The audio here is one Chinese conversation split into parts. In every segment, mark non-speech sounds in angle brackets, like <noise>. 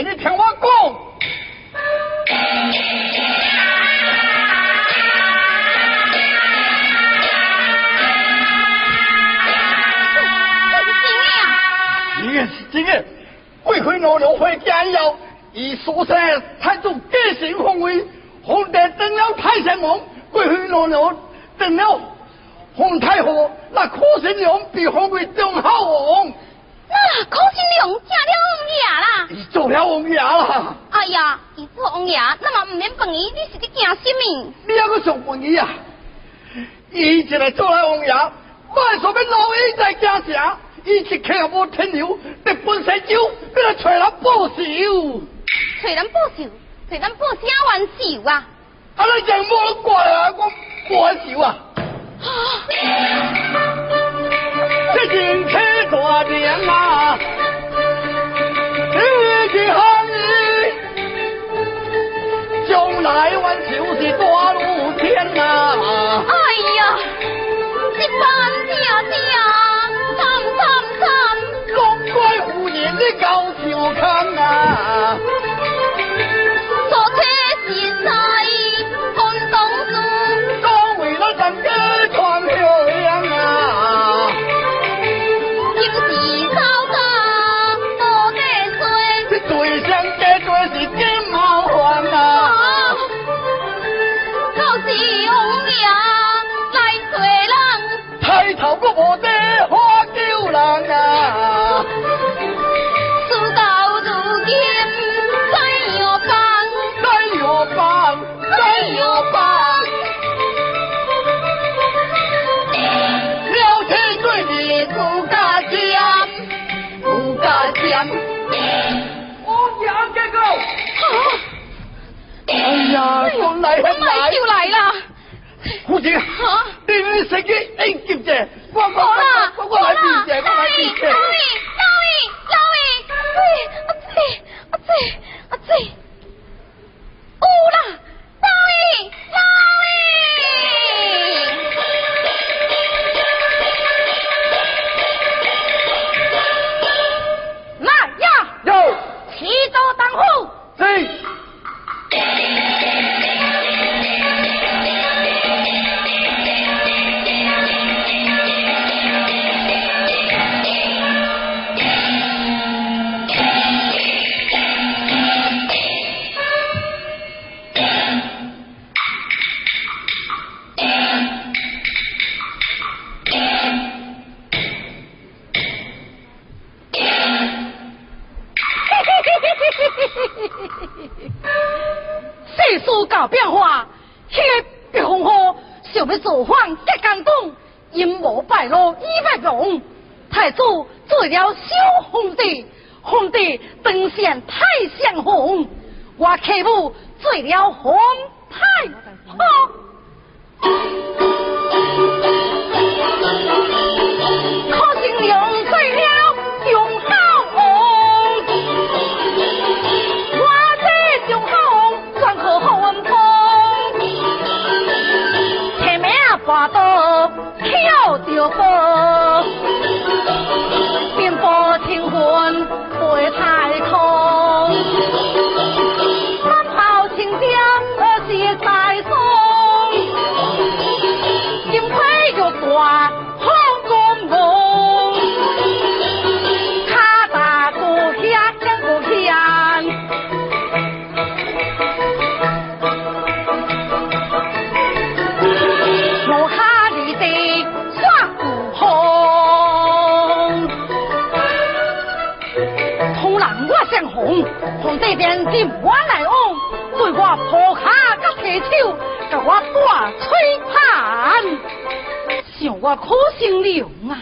你听我讲。今日贵妃老娘会加油，以所生太祖继承皇位，皇帝登了太上皇，贵妃老娘登了皇太后，那可信娘比皇位中好王。那可信娘嫁了王爷啦？你做了王爷啦？哎呀，伊做王爷，那么唔免问伊，你是伫惊什么？你还个想问伊啊？伊一来做了王爷，万说要老爷在惊啥？伊一刻也无停留，日本西酒要来找人报仇。找人报仇？找人报啥冤仇啊？啊，你真无怪啊！我报仇啊！这金大路天呐！哎呀，一般家家，三三三，龙怪有人的高桥坑啊！我娘这个，哎呀，我来我来，就来啦！夫人，啊。你你食嘅应接者，我我好啦，我我来比者，我来比者。老魏，老魏，老魏，阿姐，阿姐，阿姐，有啦，老魏，老魏，齐州当户。是。世事搞变化，迄个白红火想要造反结江东，阴谋败露意外容。太祖做了小皇帝，皇帝登上太上皇，我客母做了皇太后。然我想红，皇帝便进我来往，对我抱卡甲提手，甲我大吹盘，想我苦心凉啊！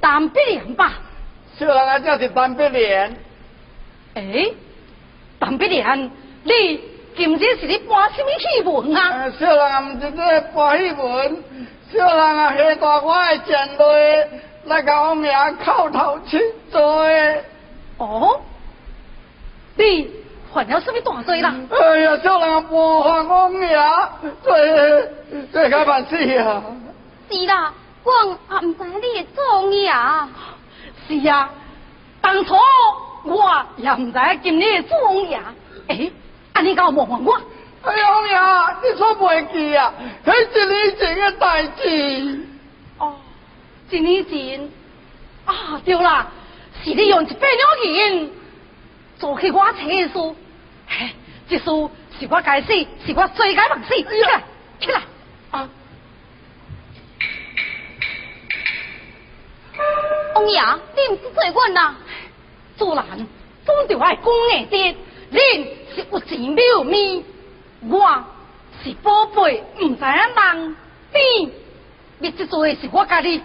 单碧莲吧，小人啊，叫是单碧莲。哎，单碧莲，你今日是你搬什么戏文啊？小人啊，唔是在搬戏文，小人啊，下大我的前队来甲我名叩头请罪。哦，你犯了什么大罪啦？哎呀，小人啊，模仿我名，罪罪该万死啊！是啦。我啊，唔知你做呀？是啊，当初我也唔知今日做呀。哎，安尼搞问问我？哎呀，红呀，你错袂记啊？迄一年前的代志。哦，一年前啊，对啦，是你用一百两银做起我车书。嘿，这书是我该死，是我罪该万死。起来，起来。王爷，你唔是罪官呐？主人，总就爱讲硬啲，恁是有钱没有命，我是宝贝，唔知影人变，你这做的是我家己。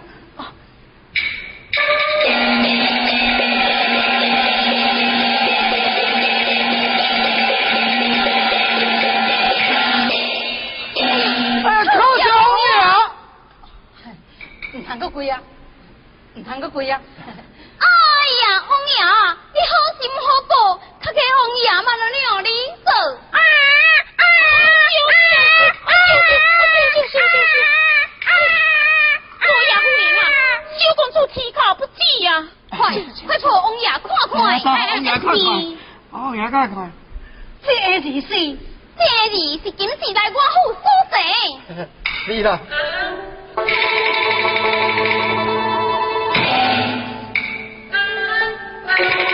哎，靠小王爷，唔通个鬼啊！啊！哎呀，王爷，你好心好报，他给王爷嘛了了你做。啊啊！我呀，夫人啊，小公主啼哭不止呀！快快抱王爷看看！王爷看看，王爷看看。这是是，这里是今时来我府所在。是啦。Thank you.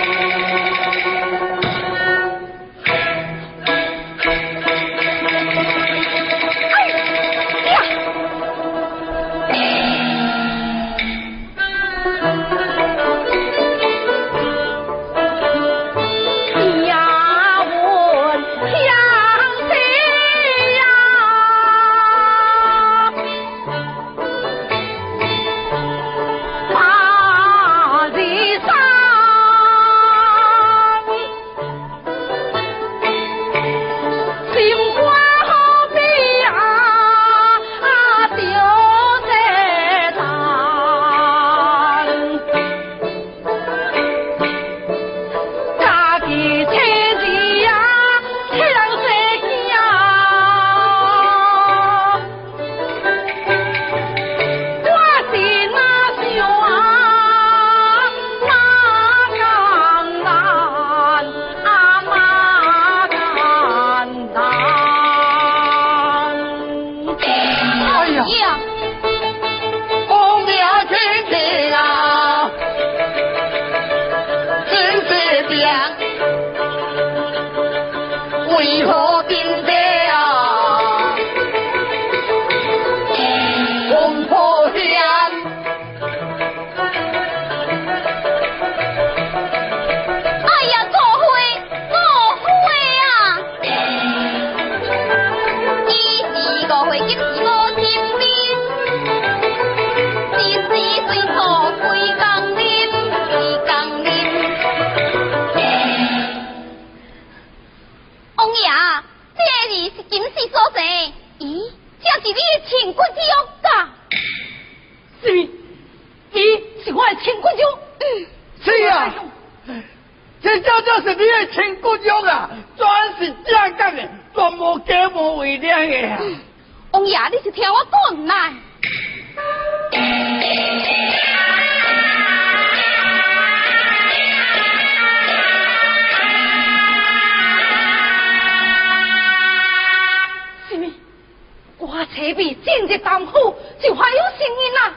今日丈夫就还有声音啊？<laughs>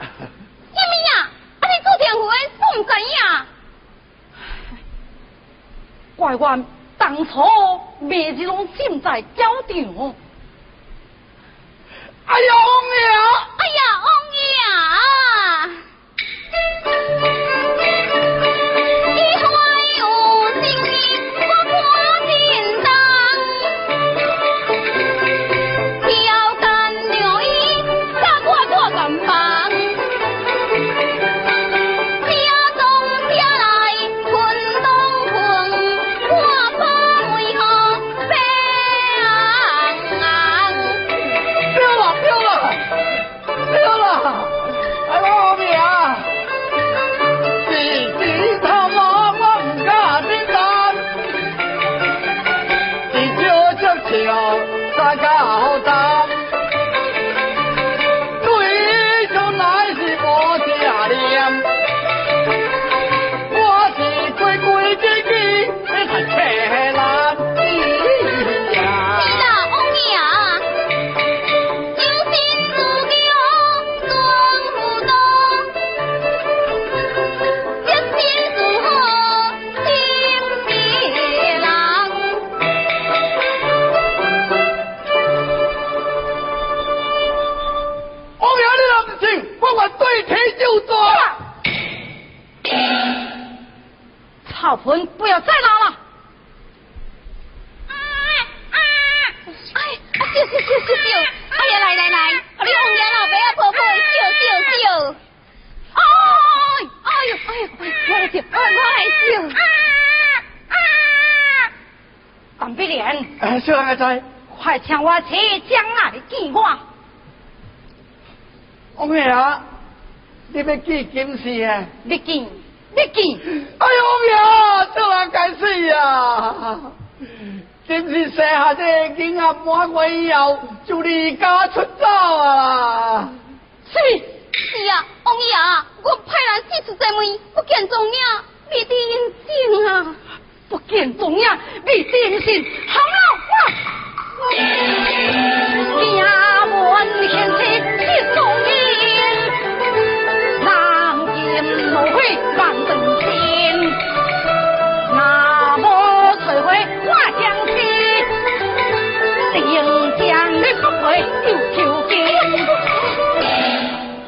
什么呀？啊，你接电话，我唔知影。怪我当初未是拢心在教堂。哎呦，命！你要见金氏啊？你见。你见，哎呦呀，这人该死呀！真是生下这囡仔满月以后就离家出走啊！是是啊，王爷啊，我派人四处询问，不见踪影，未得音信啊！不见踪影，未得音信，好了，我让金奴会万等心，那么摧毁我将心，定将你不会丢秋金。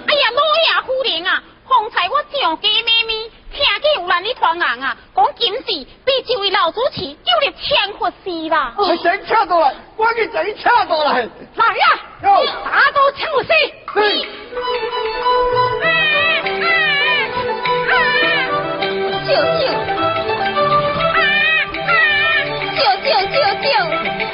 哎呀，老爷夫人啊，方才我上街妹妹，听见有人咧传言啊，讲今时被这位老主持丢入千佛寺啦。快请车到来，赶紧整车到来。来呀，打到千佛寺。救救！救救救救！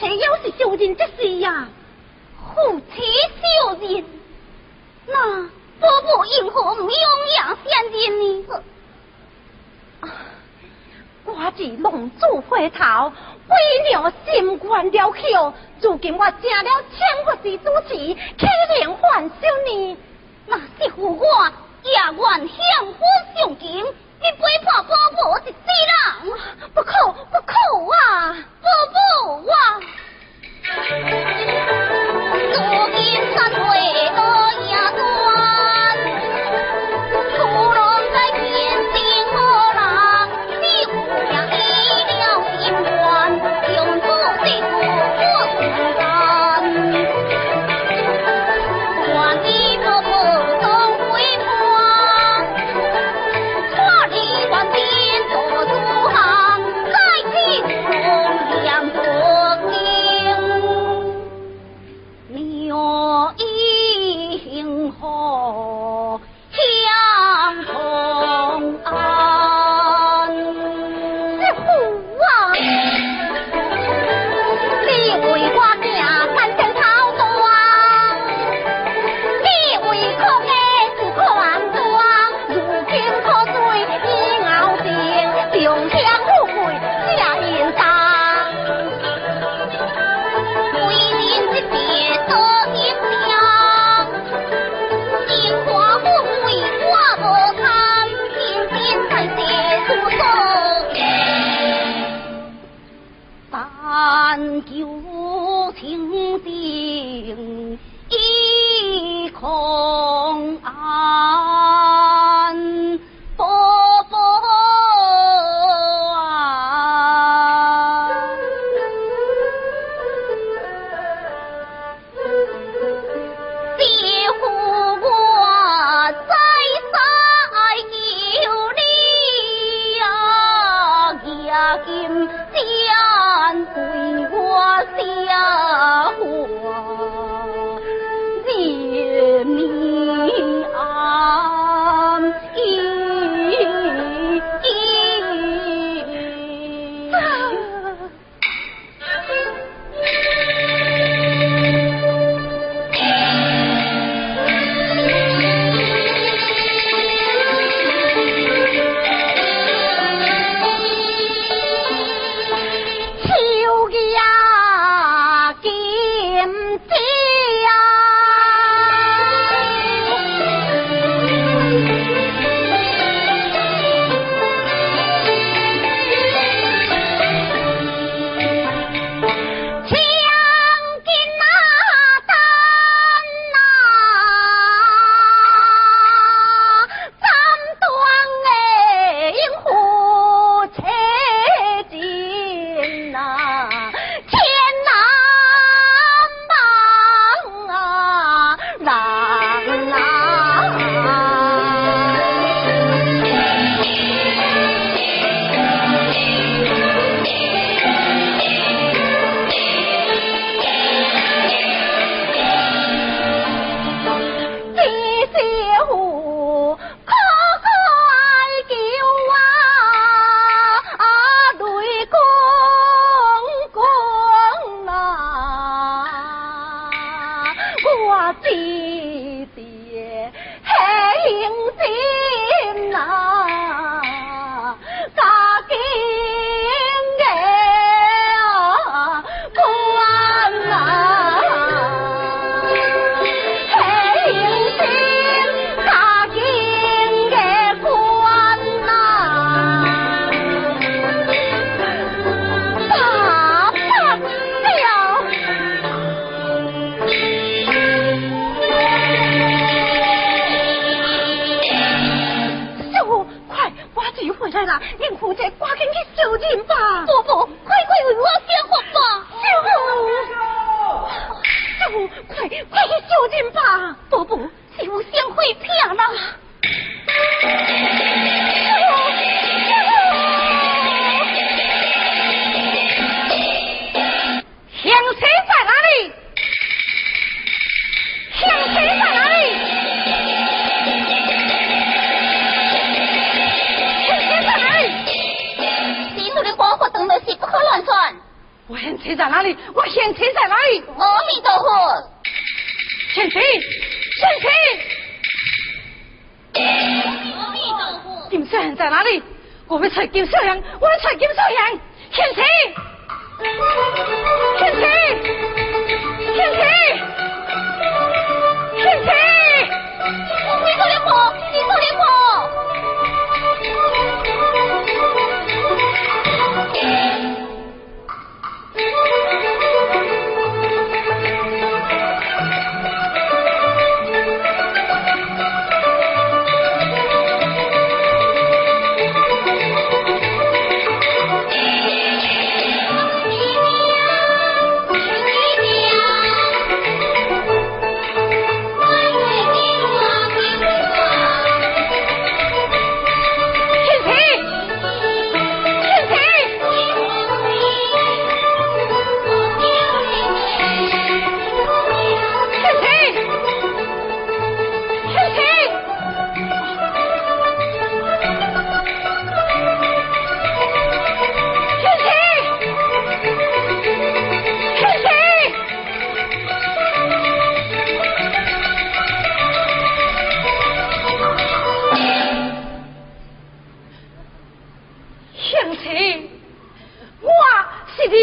妻要是小人之事呀，夫妻小人，那婆婆因何唔用养先人呢？我是龙珠回头，为娘心愿了求，如今我成了千佛之主持，岂能还修呢？那是乎我也愿向夫上京，你背叛伯婆是死人，不可不可啊！伯婆啊！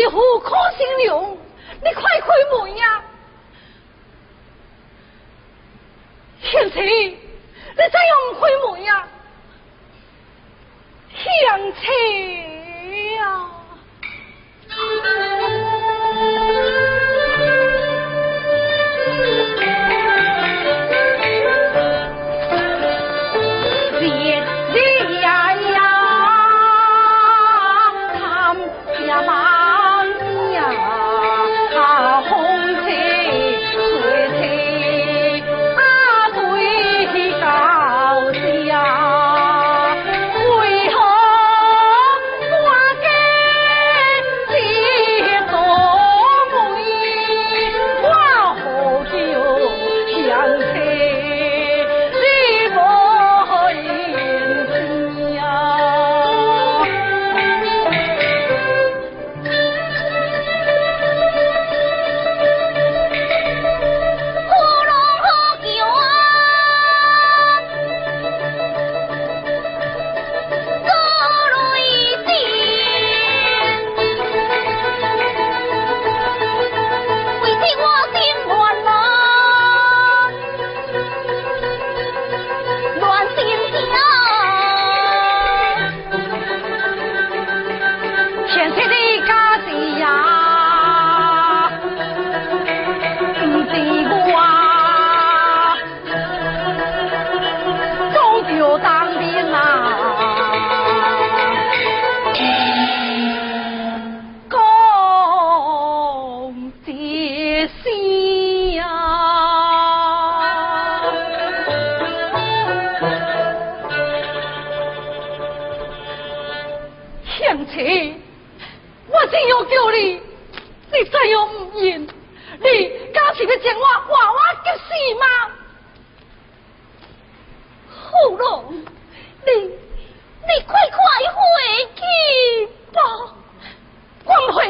好，可惜了，你快开门呀，小姐，你再用开门呀，小姐呀。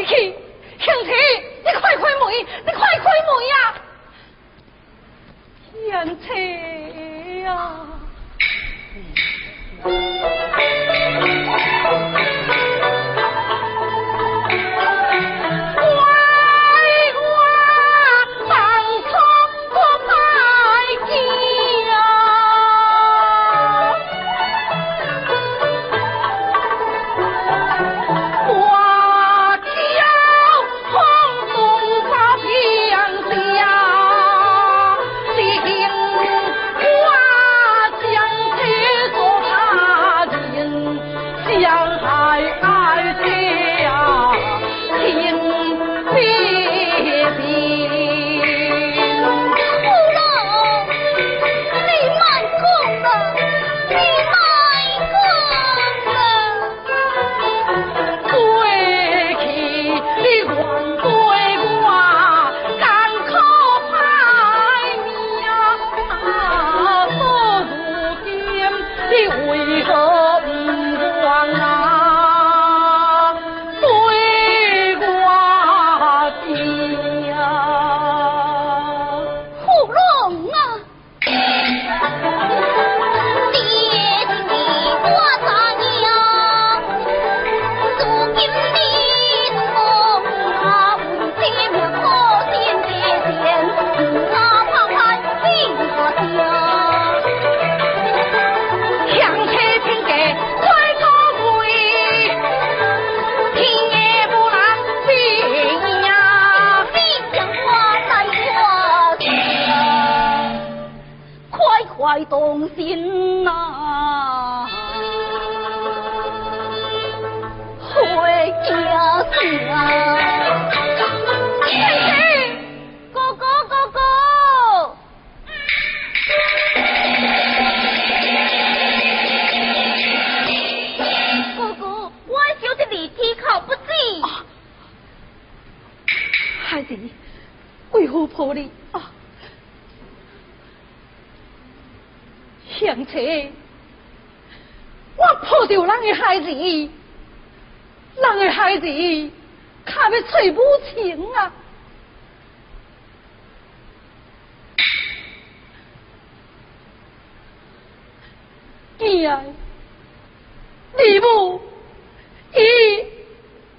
去，兄弟，你快开门，你快开门呀、啊！天气呀、孩子，为何破你啊？乡亲，我抱着人的孩子，人的孩子，看要找母亲啊！囝儿，你母，伊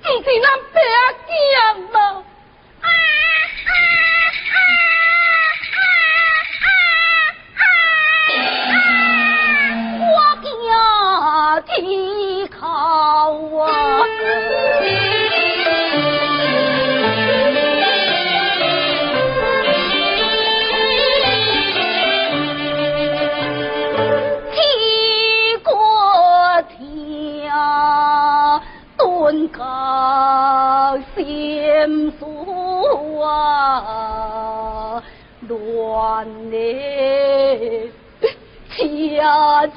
不是咱爸囝吗？心锁 <laughs> 啊，乱嘞。恰恰，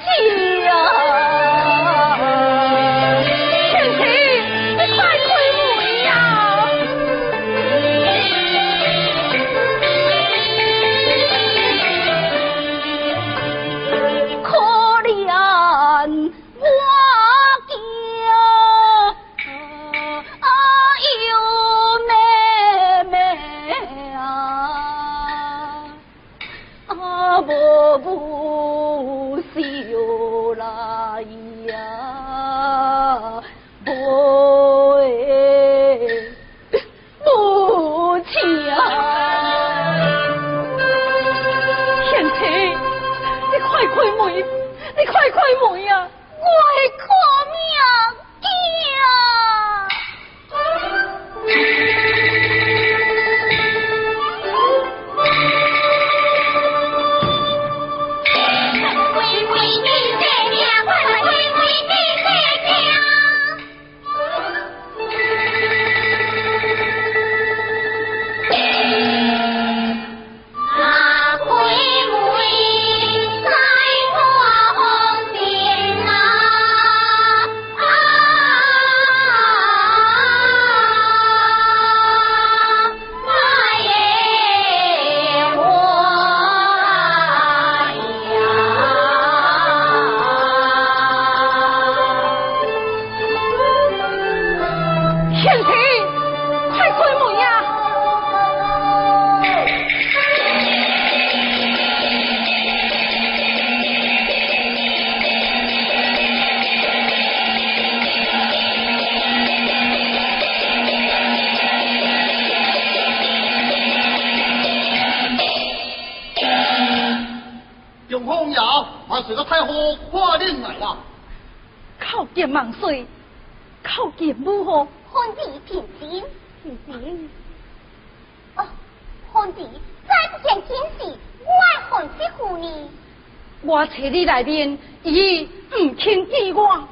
我找你来面，伊唔肯见我。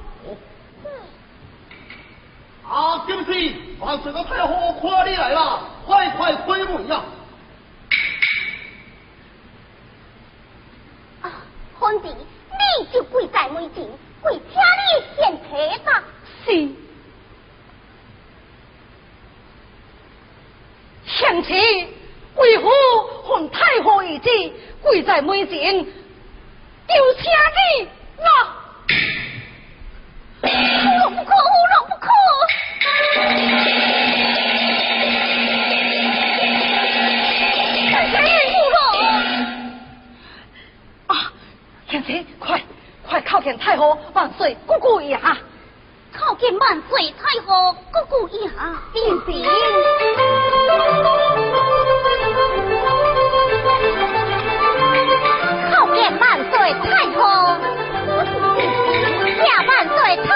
啊，对不起，俺随着太后夸你来了，快快开门呀！啊，皇帝，你就跪在门前，跪听你献策吧。是，贤妻，为何奉太后懿旨，跪在门前，就请你不可，胡弄不可！谁胡弄？啊，快快靠近太后万岁，姑姑呀！靠近万岁太后，姑姑一下，定万岁太后，下万岁太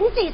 我媳